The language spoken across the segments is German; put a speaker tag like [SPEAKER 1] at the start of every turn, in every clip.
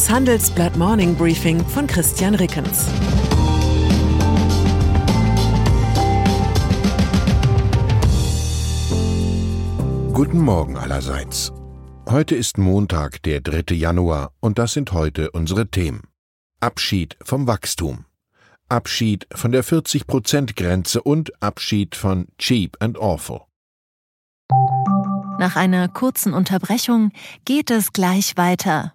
[SPEAKER 1] Das Handelsblatt Morning Briefing von Christian Rickens.
[SPEAKER 2] Guten Morgen allerseits. Heute ist Montag, der 3. Januar, und das sind heute unsere Themen. Abschied vom Wachstum. Abschied von der 40%-Grenze und Abschied von Cheap and Awful.
[SPEAKER 3] Nach einer kurzen Unterbrechung geht es gleich weiter.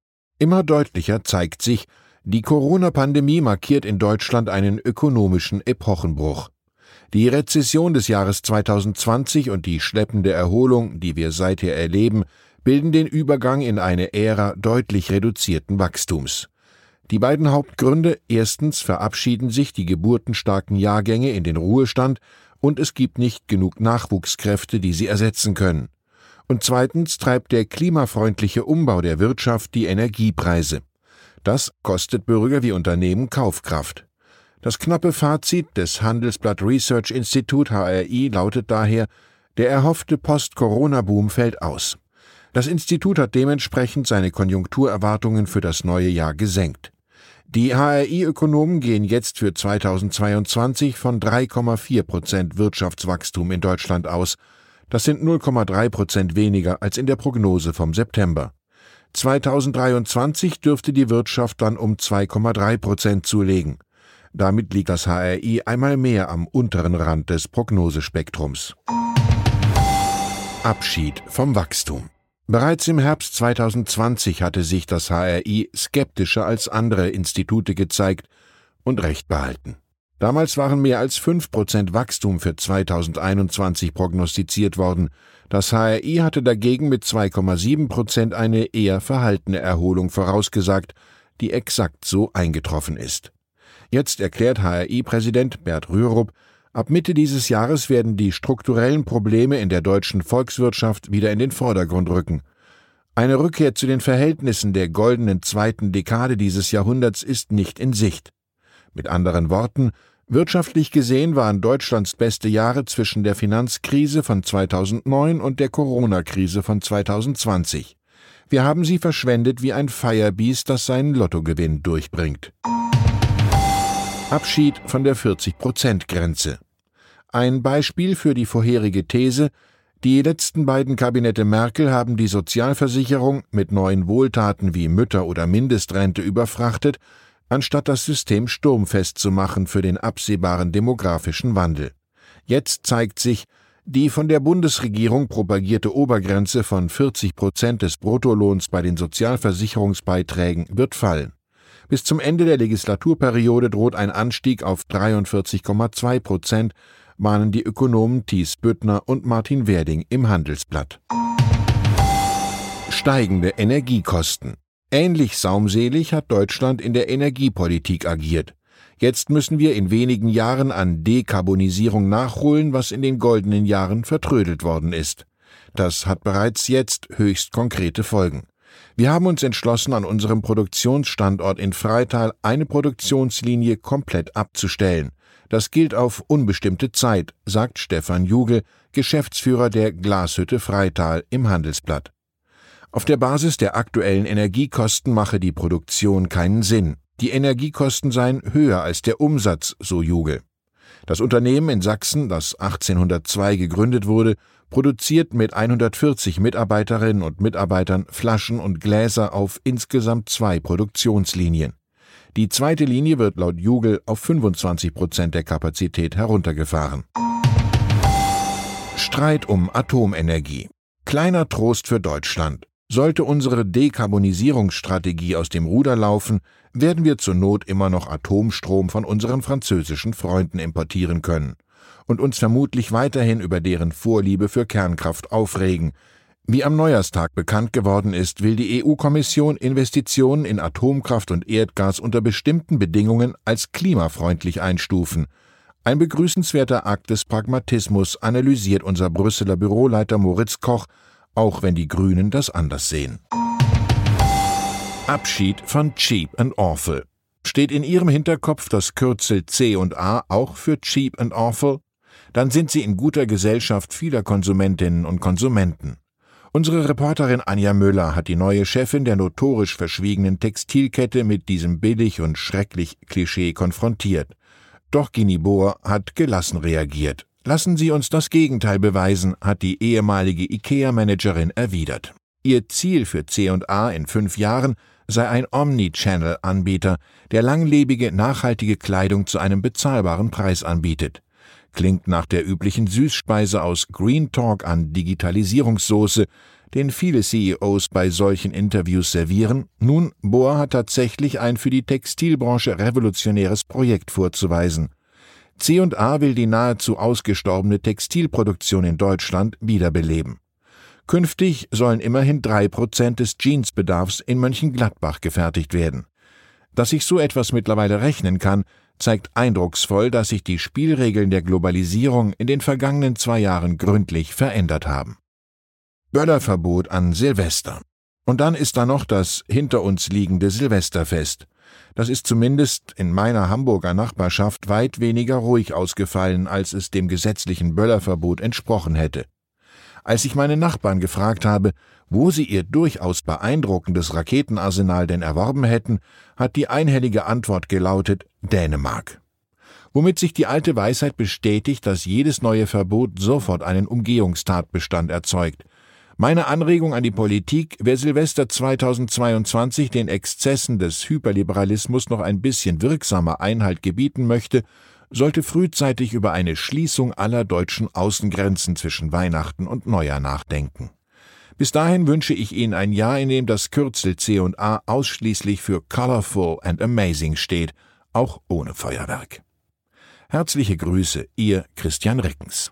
[SPEAKER 2] Immer deutlicher zeigt sich, die Corona-Pandemie markiert in Deutschland einen ökonomischen Epochenbruch. Die Rezession des Jahres 2020 und die schleppende Erholung, die wir seither erleben, bilden den Übergang in eine Ära deutlich reduzierten Wachstums. Die beiden Hauptgründe erstens verabschieden sich die geburtenstarken Jahrgänge in den Ruhestand und es gibt nicht genug Nachwuchskräfte, die sie ersetzen können. Und zweitens treibt der klimafreundliche Umbau der Wirtschaft die Energiepreise. Das kostet Bürger wie Unternehmen Kaufkraft. Das knappe Fazit des Handelsblatt Research Institute HRI lautet daher, der erhoffte Post-Corona-Boom fällt aus. Das Institut hat dementsprechend seine Konjunkturerwartungen für das neue Jahr gesenkt. Die HRI-Ökonomen gehen jetzt für 2022 von 3,4 Prozent Wirtschaftswachstum in Deutschland aus, das sind 0,3 Prozent weniger als in der Prognose vom September. 2023 dürfte die Wirtschaft dann um 2,3 Prozent zulegen. Damit liegt das HRI einmal mehr am unteren Rand des Prognosespektrums. Abschied vom Wachstum. Bereits im Herbst 2020 hatte sich das HRI skeptischer als andere Institute gezeigt und recht behalten. Damals waren mehr als 5% Wachstum für 2021 prognostiziert worden. Das HRI hatte dagegen mit 2,7% eine eher verhaltene Erholung vorausgesagt, die exakt so eingetroffen ist. Jetzt erklärt HRI-Präsident Bert Rürup, ab Mitte dieses Jahres werden die strukturellen Probleme in der deutschen Volkswirtschaft wieder in den Vordergrund rücken. Eine Rückkehr zu den Verhältnissen der goldenen zweiten Dekade dieses Jahrhunderts ist nicht in Sicht. Mit anderen Worten, Wirtschaftlich gesehen waren Deutschlands beste Jahre zwischen der Finanzkrise von 2009 und der Corona-Krise von 2020. Wir haben sie verschwendet wie ein Firebeast, das seinen Lottogewinn durchbringt. Abschied von der 40-Prozent-Grenze. Ein Beispiel für die vorherige These, die letzten beiden Kabinette Merkel haben die Sozialversicherung mit neuen Wohltaten wie Mütter- oder Mindestrente überfrachtet anstatt das System sturmfest zu machen für den absehbaren demografischen Wandel. Jetzt zeigt sich, die von der Bundesregierung propagierte Obergrenze von 40 Prozent des Bruttolohns bei den Sozialversicherungsbeiträgen wird fallen. Bis zum Ende der Legislaturperiode droht ein Anstieg auf 43,2 Prozent, mahnen die Ökonomen Thies Büttner und Martin Werding im Handelsblatt. Steigende Energiekosten. Ähnlich saumselig hat Deutschland in der Energiepolitik agiert. Jetzt müssen wir in wenigen Jahren an Dekarbonisierung nachholen, was in den goldenen Jahren vertrödelt worden ist. Das hat bereits jetzt höchst konkrete Folgen. Wir haben uns entschlossen, an unserem Produktionsstandort in Freital eine Produktionslinie komplett abzustellen. Das gilt auf unbestimmte Zeit, sagt Stefan Jugel, Geschäftsführer der Glashütte Freital im Handelsblatt. Auf der Basis der aktuellen Energiekosten mache die Produktion keinen Sinn. Die Energiekosten seien höher als der Umsatz, so Juge. Das Unternehmen in Sachsen, das 1802 gegründet wurde, produziert mit 140 Mitarbeiterinnen und Mitarbeitern Flaschen und Gläser auf insgesamt zwei Produktionslinien. Die zweite Linie wird laut Jugel auf 25 Prozent der Kapazität heruntergefahren. Streit um Atomenergie. Kleiner Trost für Deutschland. Sollte unsere Dekarbonisierungsstrategie aus dem Ruder laufen, werden wir zur Not immer noch Atomstrom von unseren französischen Freunden importieren können und uns vermutlich weiterhin über deren Vorliebe für Kernkraft aufregen. Wie am Neujahrstag bekannt geworden ist, will die EU-Kommission Investitionen in Atomkraft und Erdgas unter bestimmten Bedingungen als klimafreundlich einstufen. Ein begrüßenswerter Akt des Pragmatismus analysiert unser Brüsseler Büroleiter Moritz Koch, auch wenn die Grünen das anders sehen. Abschied von Cheap and Awful. Steht in Ihrem Hinterkopf das Kürzel C und A auch für Cheap and Awful? Dann sind Sie in guter Gesellschaft vieler Konsumentinnen und Konsumenten. Unsere Reporterin Anja Müller hat die neue Chefin der notorisch verschwiegenen Textilkette mit diesem billig und schrecklich Klischee konfrontiert. Doch Gini Bohr hat gelassen reagiert. Lassen Sie uns das Gegenteil beweisen, hat die ehemalige IKEA-Managerin erwidert. Ihr Ziel für C&A in fünf Jahren sei ein Omnichannel-Anbieter, der langlebige, nachhaltige Kleidung zu einem bezahlbaren Preis anbietet klingt nach der üblichen Süßspeise aus Green Talk an Digitalisierungssoße, den viele CEOs bei solchen Interviews servieren. Nun, Bohr hat tatsächlich ein für die Textilbranche revolutionäres Projekt vorzuweisen. C&A will die nahezu ausgestorbene Textilproduktion in Deutschland wiederbeleben. Künftig sollen immerhin drei Prozent des Jeansbedarfs in Mönchengladbach gefertigt werden. Dass sich so etwas mittlerweile rechnen kann, zeigt eindrucksvoll, dass sich die Spielregeln der Globalisierung in den vergangenen zwei Jahren gründlich verändert haben. Böllerverbot an Silvester. Und dann ist da noch das hinter uns liegende Silvesterfest. Das ist zumindest in meiner Hamburger Nachbarschaft weit weniger ruhig ausgefallen, als es dem gesetzlichen Böllerverbot entsprochen hätte. Als ich meine Nachbarn gefragt habe, wo sie ihr durchaus beeindruckendes Raketenarsenal denn erworben hätten, hat die einhellige Antwort gelautet Dänemark. Womit sich die alte Weisheit bestätigt, dass jedes neue Verbot sofort einen Umgehungstatbestand erzeugt. Meine Anregung an die Politik, wer Silvester 2022 den Exzessen des Hyperliberalismus noch ein bisschen wirksamer Einhalt gebieten möchte, sollte frühzeitig über eine Schließung aller deutschen Außengrenzen zwischen Weihnachten und Neujahr nachdenken. Bis dahin wünsche ich Ihnen ein Jahr, in dem das Kürzel C&A ausschließlich für Colorful and Amazing steht, auch ohne Feuerwerk. Herzliche Grüße, Ihr Christian Rickens.